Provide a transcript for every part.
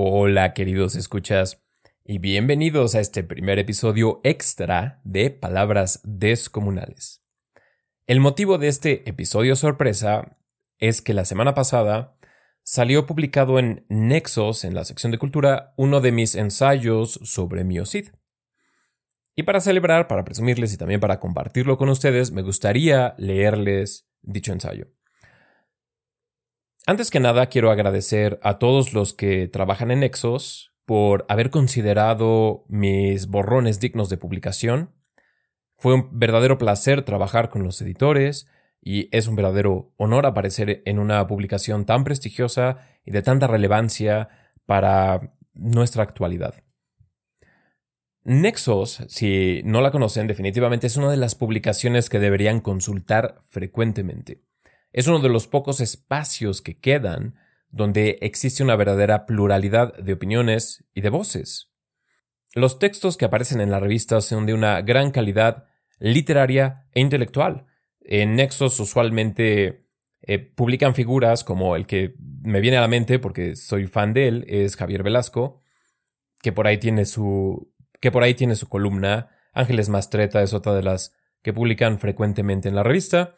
Hola queridos escuchas y bienvenidos a este primer episodio extra de Palabras Descomunales. El motivo de este episodio sorpresa es que la semana pasada salió publicado en Nexos, en la sección de cultura, uno de mis ensayos sobre Miocid. Y para celebrar, para presumirles y también para compartirlo con ustedes, me gustaría leerles dicho ensayo. Antes que nada, quiero agradecer a todos los que trabajan en Nexos por haber considerado mis borrones dignos de publicación. Fue un verdadero placer trabajar con los editores y es un verdadero honor aparecer en una publicación tan prestigiosa y de tanta relevancia para nuestra actualidad. Nexos, si no la conocen, definitivamente es una de las publicaciones que deberían consultar frecuentemente. Es uno de los pocos espacios que quedan donde existe una verdadera pluralidad de opiniones y de voces. Los textos que aparecen en la revista son de una gran calidad literaria e intelectual. En Nexos usualmente eh, publican figuras como el que me viene a la mente porque soy fan de él, es Javier Velasco, que por ahí tiene su que por ahí tiene su columna. Ángeles Mastreta es otra de las que publican frecuentemente en la revista.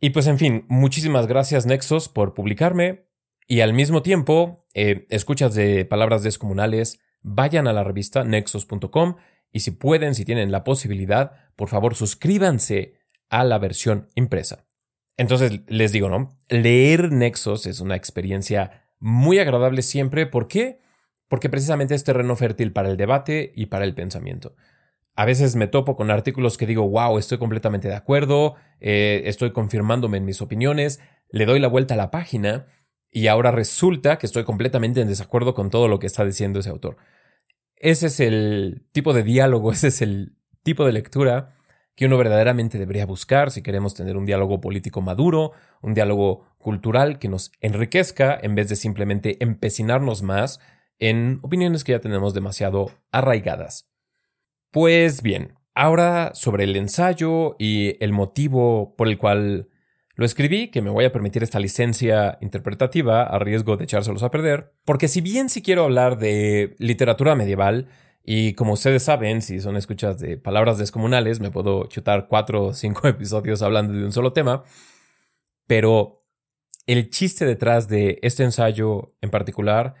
Y pues en fin, muchísimas gracias Nexos por publicarme y al mismo tiempo, eh, escuchas de palabras descomunales, vayan a la revista nexos.com y si pueden, si tienen la posibilidad, por favor suscríbanse a la versión impresa. Entonces les digo, ¿no? Leer Nexos es una experiencia muy agradable siempre. ¿Por qué? Porque precisamente es terreno fértil para el debate y para el pensamiento. A veces me topo con artículos que digo, wow, estoy completamente de acuerdo, eh, estoy confirmándome en mis opiniones, le doy la vuelta a la página y ahora resulta que estoy completamente en desacuerdo con todo lo que está diciendo ese autor. Ese es el tipo de diálogo, ese es el tipo de lectura que uno verdaderamente debería buscar si queremos tener un diálogo político maduro, un diálogo cultural que nos enriquezca en vez de simplemente empecinarnos más en opiniones que ya tenemos demasiado arraigadas. Pues bien, ahora sobre el ensayo y el motivo por el cual lo escribí, que me voy a permitir esta licencia interpretativa a riesgo de echárselos a perder, porque si bien si quiero hablar de literatura medieval, y como ustedes saben, si son escuchas de palabras descomunales, me puedo chutar cuatro o cinco episodios hablando de un solo tema, pero el chiste detrás de este ensayo en particular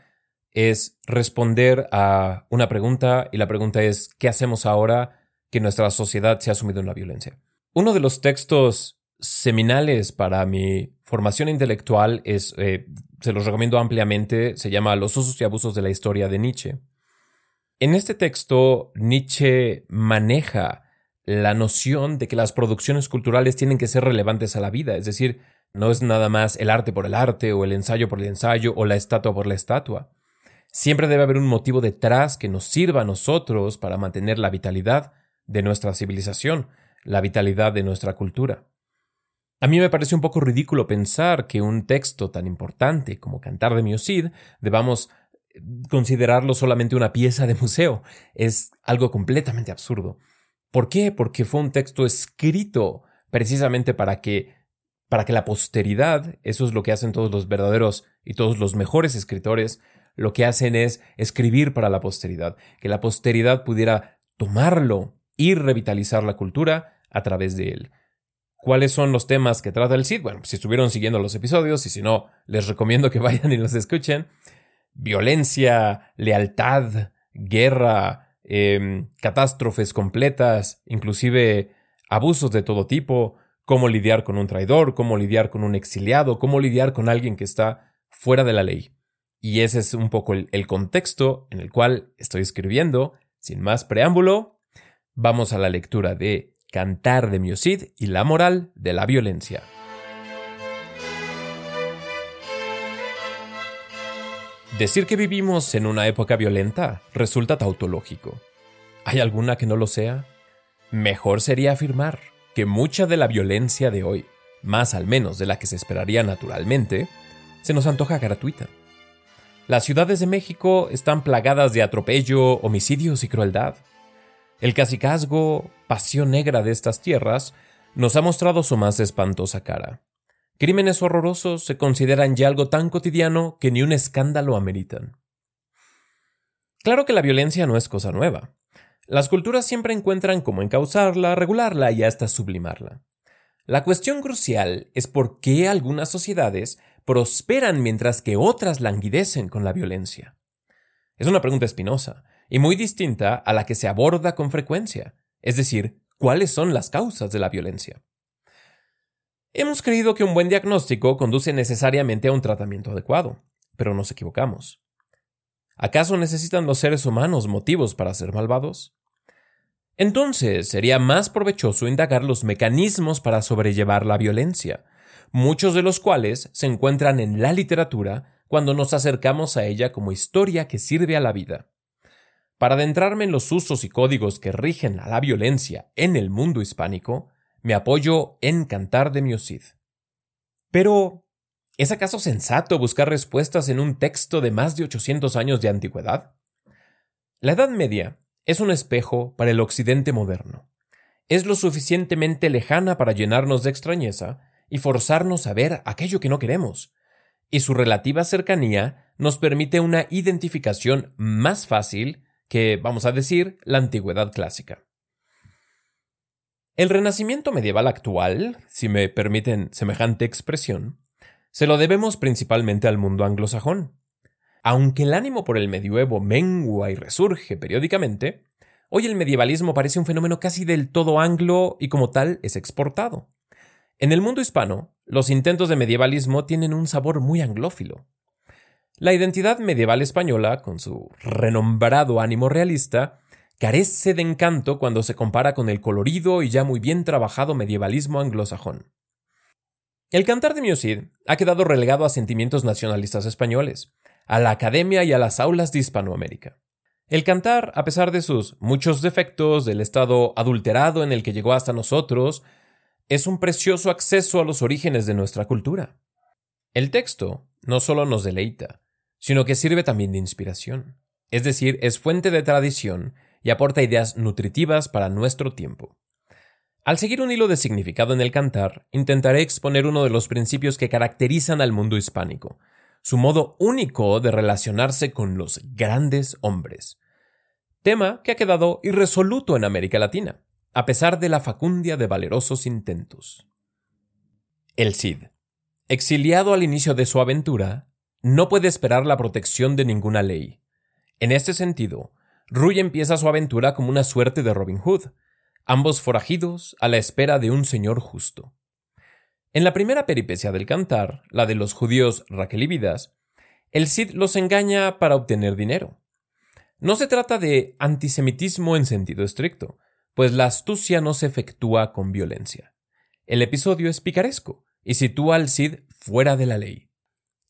es responder a una pregunta y la pregunta es ¿qué hacemos ahora que nuestra sociedad se ha sumido en la violencia? Uno de los textos seminales para mi formación intelectual es, eh, se los recomiendo ampliamente, se llama Los usos y abusos de la historia de Nietzsche. En este texto, Nietzsche maneja la noción de que las producciones culturales tienen que ser relevantes a la vida, es decir, no es nada más el arte por el arte o el ensayo por el ensayo o la estatua por la estatua. Siempre debe haber un motivo detrás que nos sirva a nosotros para mantener la vitalidad de nuestra civilización, la vitalidad de nuestra cultura. A mí me parece un poco ridículo pensar que un texto tan importante como Cantar de Miocid debamos eh, considerarlo solamente una pieza de museo. Es algo completamente absurdo. ¿Por qué? Porque fue un texto escrito precisamente para que para que la posteridad, eso es lo que hacen todos los verdaderos y todos los mejores escritores, lo que hacen es escribir para la posteridad, que la posteridad pudiera tomarlo y revitalizar la cultura a través de él. ¿Cuáles son los temas que trata el CID? Bueno, si estuvieron siguiendo los episodios y si no, les recomiendo que vayan y los escuchen. Violencia, lealtad, guerra, em, catástrofes completas, inclusive abusos de todo tipo, cómo lidiar con un traidor, cómo lidiar con un exiliado, cómo lidiar con alguien que está fuera de la ley. Y ese es un poco el, contexto en el cual estoy escribiendo. Sin más preámbulo, vamos a la lectura de Cantar de Miocid y la moral de la violencia. Decir que vivimos en una época violenta resulta tautológico. ¿Hay alguna que no lo sea? Mejor sería afirmar que mucha de la violencia de hoy, más al menos de la que se esperaría naturalmente, se nos antoja gratuita. Las ciudades de México están plagadas de atropello, homicidios y crueldad. El cacicazgo, pasión negra de estas tierras, nos ha mostrado su más espantosa cara. Crímenes horrorosos se consideran ya algo tan cotidiano que ni un escándalo ameritan. Claro que la violencia no es cosa nueva. Las culturas siempre encuentran cómo encauzarla, regularla y hasta sublimarla. La cuestión crucial es por qué algunas sociedades prosperan mientras que otras languidecen con la violencia. Es una pregunta espinosa y muy distinta a la que se aborda con frecuencia, es decir, cuáles son las causas de la violencia. Hemos creído que un buen diagnóstico conduce necesariamente a un tratamiento adecuado, pero nos equivocamos. ¿Acaso necesitan los seres humanos motivos para ser malvados? Entonces sería más provechoso indagar los mecanismos para sobrellevar la violencia, muchos de los cuales se encuentran en la literatura cuando nos acercamos a ella como historia que sirve a la vida. Para adentrarme en los usos y códigos que rigen a la violencia en el mundo hispánico, me apoyo en Cantar de Miocid. Pero, ¿es acaso sensato buscar respuestas en un texto de más de 800 años de antigüedad? La Edad Media es un espejo para el Occidente moderno. Es lo suficientemente lejana para llenarnos de extrañeza y forzarnos a ver aquello que no queremos, y su relativa cercanía nos permite una identificación más fácil que, vamos a decir, la antigüedad clásica. El renacimiento medieval actual, si me permiten semejante expresión, se lo debemos principalmente al mundo anglosajón. Aunque el ánimo por el medioevo mengua y resurge periódicamente, hoy el medievalismo parece un fenómeno casi del todo anglo y como tal es exportado. En el mundo hispano, los intentos de medievalismo tienen un sabor muy anglófilo. La identidad medieval española, con su renombrado ánimo realista, carece de encanto cuando se compara con el colorido y ya muy bien trabajado medievalismo anglosajón. El cantar de Miocid ha quedado relegado a sentimientos nacionalistas españoles, a la academia y a las aulas de Hispanoamérica. El cantar, a pesar de sus muchos defectos, del estado adulterado en el que llegó hasta nosotros, es un precioso acceso a los orígenes de nuestra cultura. El texto no solo nos deleita, sino que sirve también de inspiración, es decir, es fuente de tradición y aporta ideas nutritivas para nuestro tiempo. Al seguir un hilo de significado en el cantar, intentaré exponer uno de los principios que caracterizan al mundo hispánico, su modo único de relacionarse con los grandes hombres. Tema que ha quedado irresoluto en América Latina, a pesar de la facundia de valerosos intentos. El Cid, exiliado al inicio de su aventura, no puede esperar la protección de ninguna ley. En este sentido, Ruy empieza su aventura como una suerte de Robin Hood, ambos forajidos a la espera de un señor justo. En la primera peripecia del cantar, la de los judíos raquelividas, el Cid los engaña para obtener dinero. No se trata de antisemitismo en sentido estricto, pues la astucia no se efectúa con violencia. El episodio es picaresco y sitúa al Cid fuera de la ley.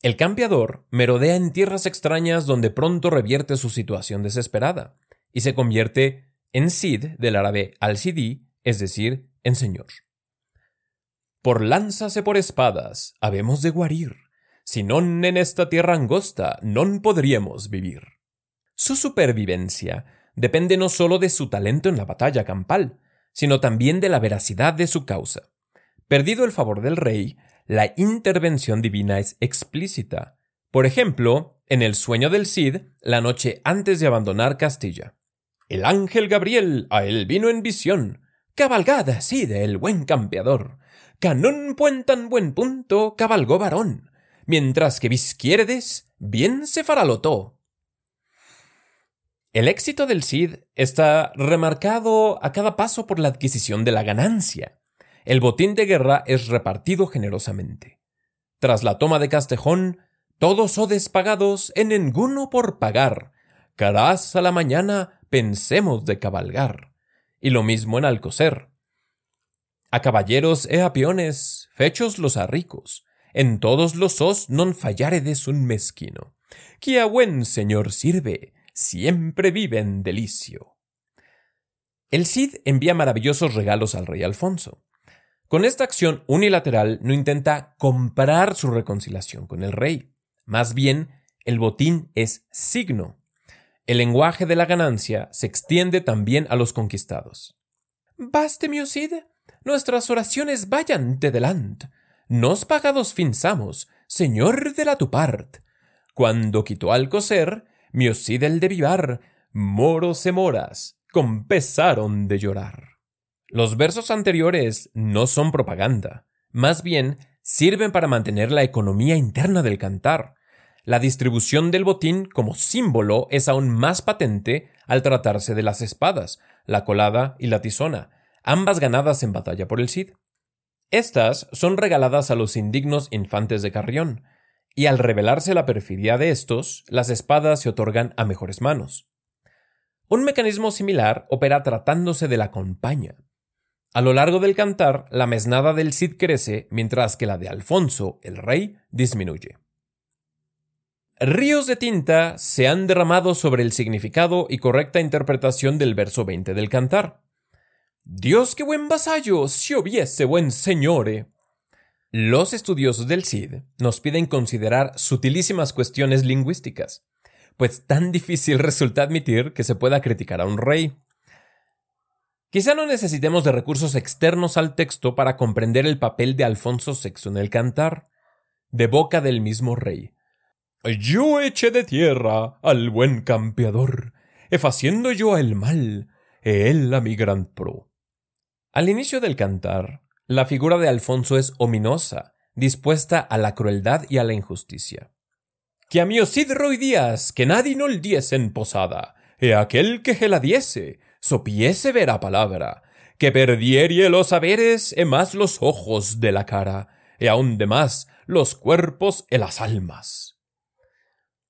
El campeador merodea en tierras extrañas donde pronto revierte su situación desesperada y se convierte en Cid del árabe al-Sidi, es decir, en señor. Por lanzas e por espadas habemos de guarir, si non en esta tierra angosta non podríamos vivir. Su supervivencia depende no solo de su talento en la batalla campal, sino también de la veracidad de su causa. Perdido el favor del rey, la intervención divina es explícita. Por ejemplo, en el sueño del Cid, la noche antes de abandonar Castilla. El ángel Gabriel a él vino en visión. Cabalgada Cid, el buen campeador. Canón puentan buen punto cabalgó varón. Mientras que Visquiérdes bien se faralotó. El éxito del Cid está remarcado a cada paso por la adquisición de la ganancia. El botín de guerra es repartido generosamente. Tras la toma de Castejón, todos odes pagados en ninguno por pagar. Carás a la mañana pensemos de cabalgar. Y lo mismo en Alcocer. A caballeros e a peones, fechos los a ricos, en todos los os non falláredes un mezquino, que a buen señor sirve, siempre vive en delicio. El Cid envía maravillosos regalos al rey Alfonso. Con esta acción unilateral no intenta comprar su reconciliación con el rey. Más bien, el botín es signo. El lenguaje de la ganancia se extiende también a los conquistados. Baste, mi Nuestras oraciones vayan de delante. nos pagados finzamos, señor de la tu part. Cuando quitó al coser, miocid el de vivar, moros e moras, compesaron de llorar. Los versos anteriores no son propaganda, más bien sirven para mantener la economía interna del cantar. La distribución del botín como símbolo es aún más patente al tratarse de las espadas, la colada y la tizona, ambas ganadas en batalla por el Cid. Estas son regaladas a los indignos infantes de Carrión, y al revelarse la perfidia de estos, las espadas se otorgan a mejores manos. Un mecanismo similar opera tratándose de la compañía. A lo largo del cantar, la mesnada del Cid crece, mientras que la de Alfonso, el rey, disminuye. Ríos de tinta se han derramado sobre el significado y correcta interpretación del verso 20 del cantar. Dios qué buen vasallo, si hubiese buen señore. Los estudiosos del Cid nos piden considerar sutilísimas cuestiones lingüísticas, pues tan difícil resulta admitir que se pueda criticar a un rey. Quizá no necesitemos de recursos externos al texto para comprender el papel de Alfonso VI en el cantar, de boca del mismo rey. Yo eché de tierra al buen campeador, efaciendo yo el mal, e él a mi gran pro. Al inicio del cantar, la figura de Alfonso es ominosa, dispuesta a la crueldad y a la injusticia. Que a mi Cid Roy Díaz, que nadie no el en posada, e aquel que se la diese, sopiese a palabra, que perdierie los saberes e más los ojos de la cara, e aun demás los cuerpos e las almas.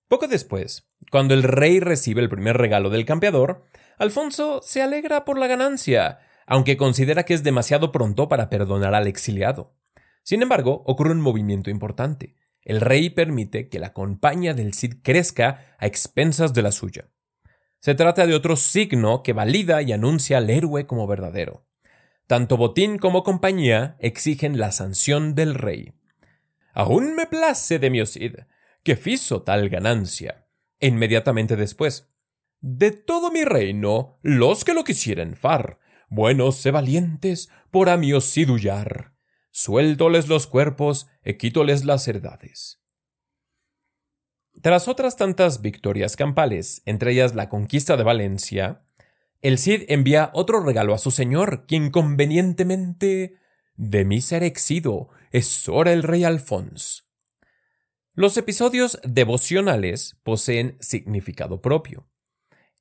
Poco después, cuando el rey recibe el primer regalo del campeador, Alfonso se alegra por la ganancia aunque considera que es demasiado pronto para perdonar al exiliado. Sin embargo, ocurre un movimiento importante. El rey permite que la compañía del Cid crezca a expensas de la suya. Se trata de otro signo que valida y anuncia al héroe como verdadero. Tanto Botín como compañía exigen la sanción del rey. Aún me place de mi Cid, que fizo tal ganancia. Inmediatamente después. De todo mi reino, los que lo quisieren far, buenos e valientes, por a sidullar. Suéltoles los cuerpos e quítoles las heredades. Tras otras tantas victorias campales, entre ellas la conquista de Valencia, el Cid envía otro regalo a su señor, quien convenientemente de mí ser exido, es hora el rey Alfons. Los episodios devocionales poseen significado propio.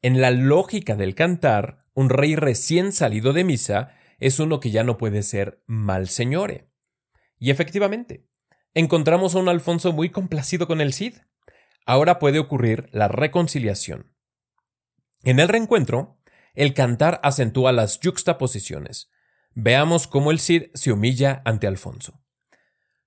En la lógica del cantar, un rey recién salido de misa es uno que ya no puede ser mal señore. Y efectivamente, encontramos a un Alfonso muy complacido con el Cid. Ahora puede ocurrir la reconciliación. En el reencuentro, el cantar acentúa las yuxtaposiciones. Veamos cómo el Cid se humilla ante Alfonso.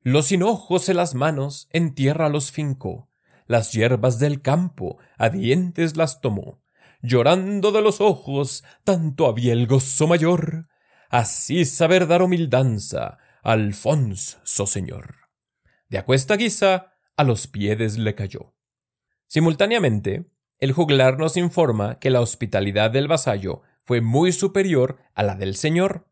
Los hinojos en las manos en tierra los fincó, las hierbas del campo a dientes las tomó, llorando de los ojos, tanto había el gozo mayor. Así saber dar humildanza, Alfonso señor. De acuesta guisa, a los pies le cayó. Simultáneamente, el juglar nos informa que la hospitalidad del vasallo fue muy superior a la del señor.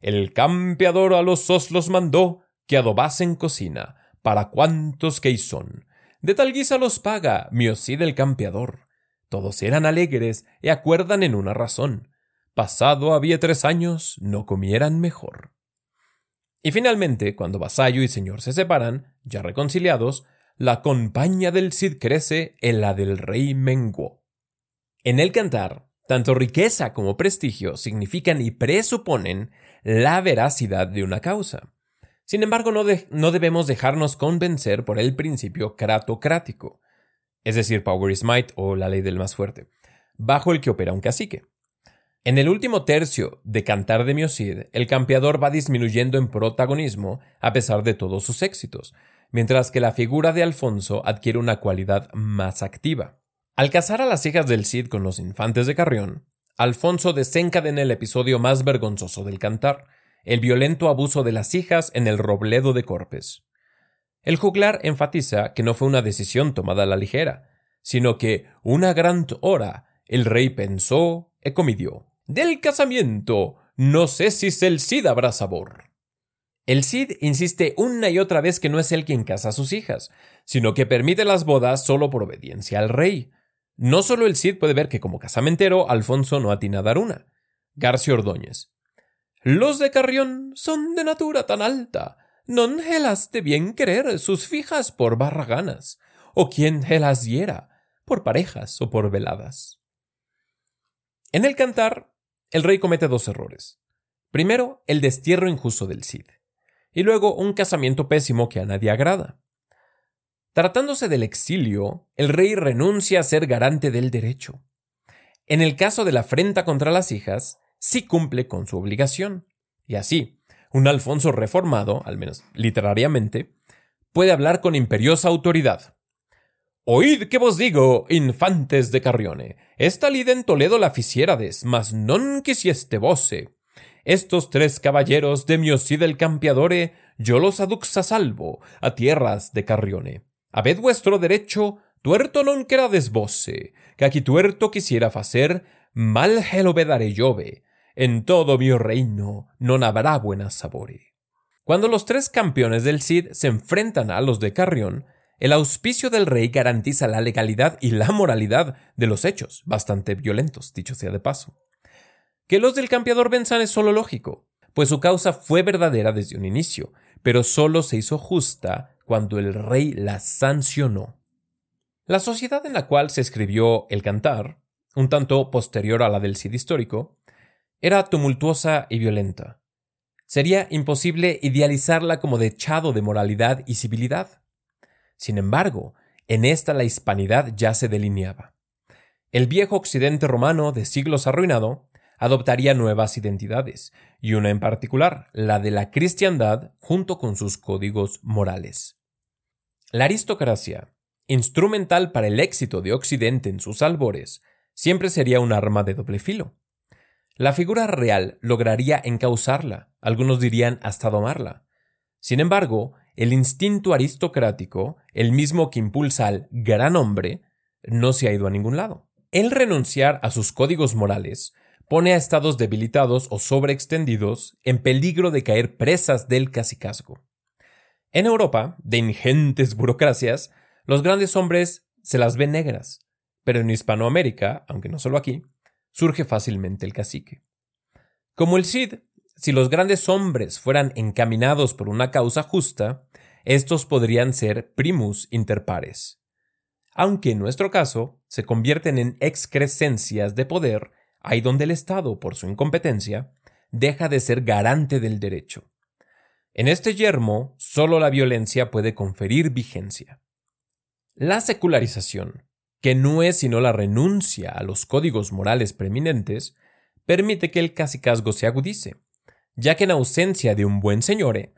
El campeador a los oslos mandó que adobasen cocina, para cuantos que son. De tal guisa los paga, miocid el campeador. Todos eran alegres y acuerdan en una razón. Pasado había tres años, no comieran mejor. Y finalmente, cuando vasallo y señor se separan, ya reconciliados, la compañía del Cid crece en la del rey menguó. En el cantar, tanto riqueza como prestigio significan y presuponen la veracidad de una causa. Sin embargo, no, no debemos dejarnos convencer por el principio cratocrático, es decir, Power is Might o la ley del más fuerte, bajo el que opera un cacique. En el último tercio de Cantar de Miocid, el campeador va disminuyendo en protagonismo a pesar de todos sus éxitos, mientras que la figura de Alfonso adquiere una cualidad más activa. Al casar a las hijas del Cid con los infantes de Carrión, Alfonso desencadena el episodio más vergonzoso del cantar, el violento abuso de las hijas en el robledo de Corpes. El juglar enfatiza que no fue una decisión tomada a la ligera, sino que una gran hora el rey pensó e comidió. Del casamiento no sé si el Cid habrá sabor. El Cid insiste una y otra vez que no es él quien casa a sus hijas, sino que permite las bodas solo por obediencia al rey. No solo el Cid puede ver que como casamentero Alfonso no atina a dar una. García Ordóñez. Los de Carrión son de natura tan alta, non helas de bien querer sus fijas por barraganas, o quien helas diera, por parejas o por veladas. En el cantar, el rey comete dos errores. Primero, el destierro injusto del Cid, y luego un casamiento pésimo que a nadie agrada. Tratándose del exilio, el rey renuncia a ser garante del derecho. En el caso de la afrenta contra las hijas, sí cumple con su obligación. Y así, un Alfonso reformado, al menos literariamente, puede hablar con imperiosa autoridad. Oíd que vos digo, infantes de Carrione, esta lid en Toledo la ficiérades, mas non quisieste voce. Estos tres caballeros de Miosí del Campiadore, yo los aduxa salvo, a tierras de Carrione. Habed vuestro derecho, tuerto non querades voce, que aquí tuerto quisiera facer, mal gelo vedare llove, en todo mi reino non habrá buena sabore. Cuando los tres campeones del Cid se enfrentan a los de Carrión, el auspicio del rey garantiza la legalidad y la moralidad de los hechos, bastante violentos, dicho sea de paso. Que los del campeador venzan es solo lógico, pues su causa fue verdadera desde un inicio, pero solo se hizo justa cuando el rey la sancionó. La sociedad en la cual se escribió el cantar, un tanto posterior a la del Cid histórico, era tumultuosa y violenta. Sería imposible idealizarla como dechado de moralidad y civilidad. Sin embargo, en esta la hispanidad ya se delineaba. El viejo occidente romano de siglos arruinado adoptaría nuevas identidades, y una en particular, la de la cristiandad junto con sus códigos morales. La aristocracia, instrumental para el éxito de Occidente en sus albores, siempre sería un arma de doble filo. La figura real lograría encauzarla, algunos dirían hasta domarla. Sin embargo, el instinto aristocrático, el mismo que impulsa al gran hombre, no se ha ido a ningún lado. El renunciar a sus códigos morales pone a estados debilitados o sobreextendidos en peligro de caer presas del cacicazgo. En Europa, de ingentes burocracias, los grandes hombres se las ven negras, pero en Hispanoamérica, aunque no solo aquí, surge fácilmente el cacique. Como el Cid, si los grandes hombres fueran encaminados por una causa justa, estos podrían ser primus inter pares. Aunque en nuestro caso se convierten en excrescencias de poder, ahí donde el Estado, por su incompetencia, deja de ser garante del derecho. En este yermo, solo la violencia puede conferir vigencia. La secularización, que no es sino la renuncia a los códigos morales preeminentes, permite que el cacicazgo se agudice, ya que en ausencia de un buen señore,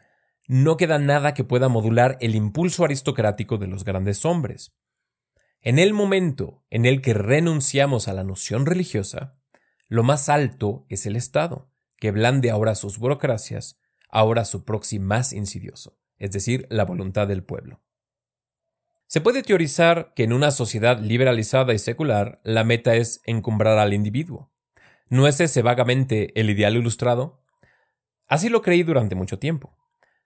no queda nada que pueda modular el impulso aristocrático de los grandes hombres. En el momento en el que renunciamos a la noción religiosa, lo más alto es el Estado, que blande ahora sus burocracias, ahora su proxy más insidioso, es decir, la voluntad del pueblo. Se puede teorizar que en una sociedad liberalizada y secular la meta es encumbrar al individuo. ¿No es ese vagamente el ideal ilustrado? Así lo creí durante mucho tiempo.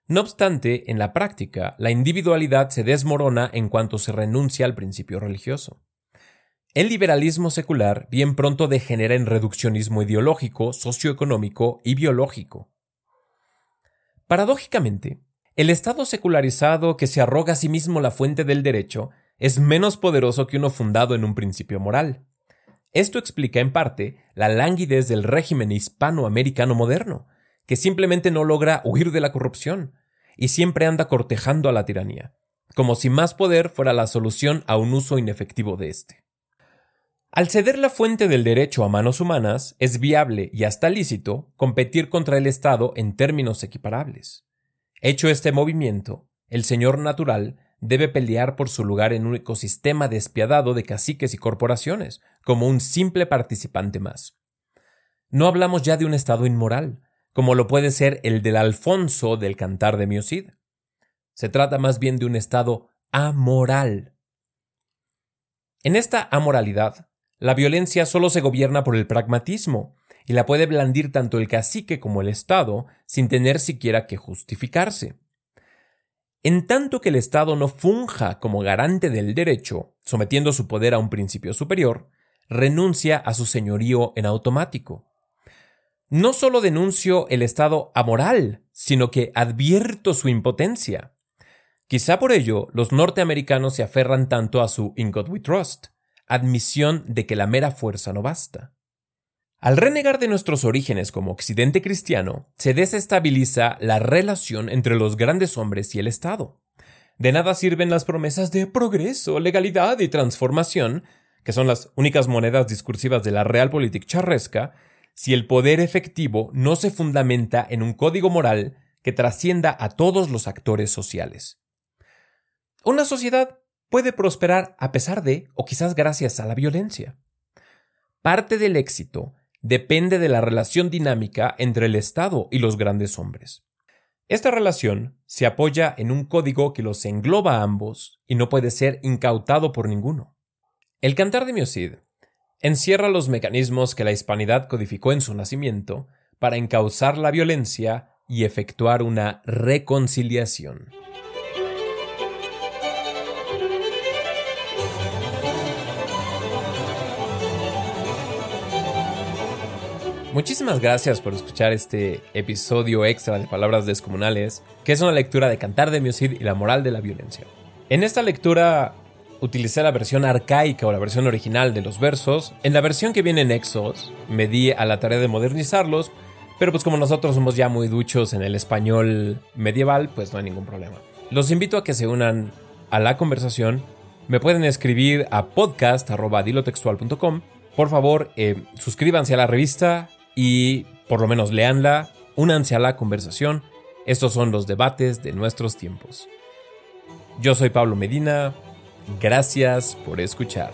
No obstante, en la práctica, la individualidad se desmorona en cuanto se renuncia al principio religioso. El liberalismo secular bien pronto degenera en reduccionismo ideológico, socioeconómico y biológico. Paradójicamente, el Estado secularizado que se arroga a sí mismo la fuente del derecho es menos poderoso que uno fundado en un principio moral. Esto explica en parte la languidez del régimen hispanoamericano moderno, que simplemente no logra huir de la corrupción y siempre anda cortejando a la tiranía, como si más poder fuera la solución a un uso inefectivo de éste. Al ceder la fuente del derecho a manos humanas, es viable y hasta lícito competir contra el Estado en términos equiparables. Hecho este movimiento, el señor natural debe pelear por su lugar en un ecosistema despiadado de caciques y corporaciones, como un simple participante más. No hablamos ya de un Estado inmoral, como lo puede ser el del Alfonso del Cantar de Miocid. Se trata más bien de un Estado amoral. En esta amoralidad, la violencia solo se gobierna por el pragmatismo, y la puede blandir tanto el cacique como el Estado sin tener siquiera que justificarse. En tanto que el Estado no funja como garante del derecho, sometiendo su poder a un principio superior, renuncia a su señorío en automático. No solo denuncio el Estado amoral, sino que advierto su impotencia. Quizá por ello los norteamericanos se aferran tanto a su In God We Trust, admisión de que la mera fuerza no basta. Al renegar de nuestros orígenes como occidente cristiano, se desestabiliza la relación entre los grandes hombres y el Estado. De nada sirven las promesas de progreso, legalidad y transformación, que son las únicas monedas discursivas de la realpolitik charresca, si el poder efectivo no se fundamenta en un código moral que trascienda a todos los actores sociales. Una sociedad puede prosperar a pesar de, o quizás gracias a la violencia. Parte del éxito depende de la relación dinámica entre el Estado y los grandes hombres. Esta relación se apoya en un código que los engloba a ambos y no puede ser incautado por ninguno. El Cantar de Miocid encierra los mecanismos que la hispanidad codificó en su nacimiento para encauzar la violencia y efectuar una reconciliación. Muchísimas gracias por escuchar este episodio extra de Palabras Descomunales, que es una lectura de Cantar de Miocid y la moral de la violencia. En esta lectura utilicé la versión arcaica o la versión original de los versos. En la versión que viene en Exos me di a la tarea de modernizarlos, pero pues como nosotros somos ya muy duchos en el español medieval, pues no hay ningún problema. Los invito a que se unan a la conversación. Me pueden escribir a podcast.dilotextual.com. Por favor, eh, suscríbanse a la revista, y por lo menos leanla, únanse a la conversación. Estos son los debates de nuestros tiempos. Yo soy Pablo Medina. Gracias por escuchar.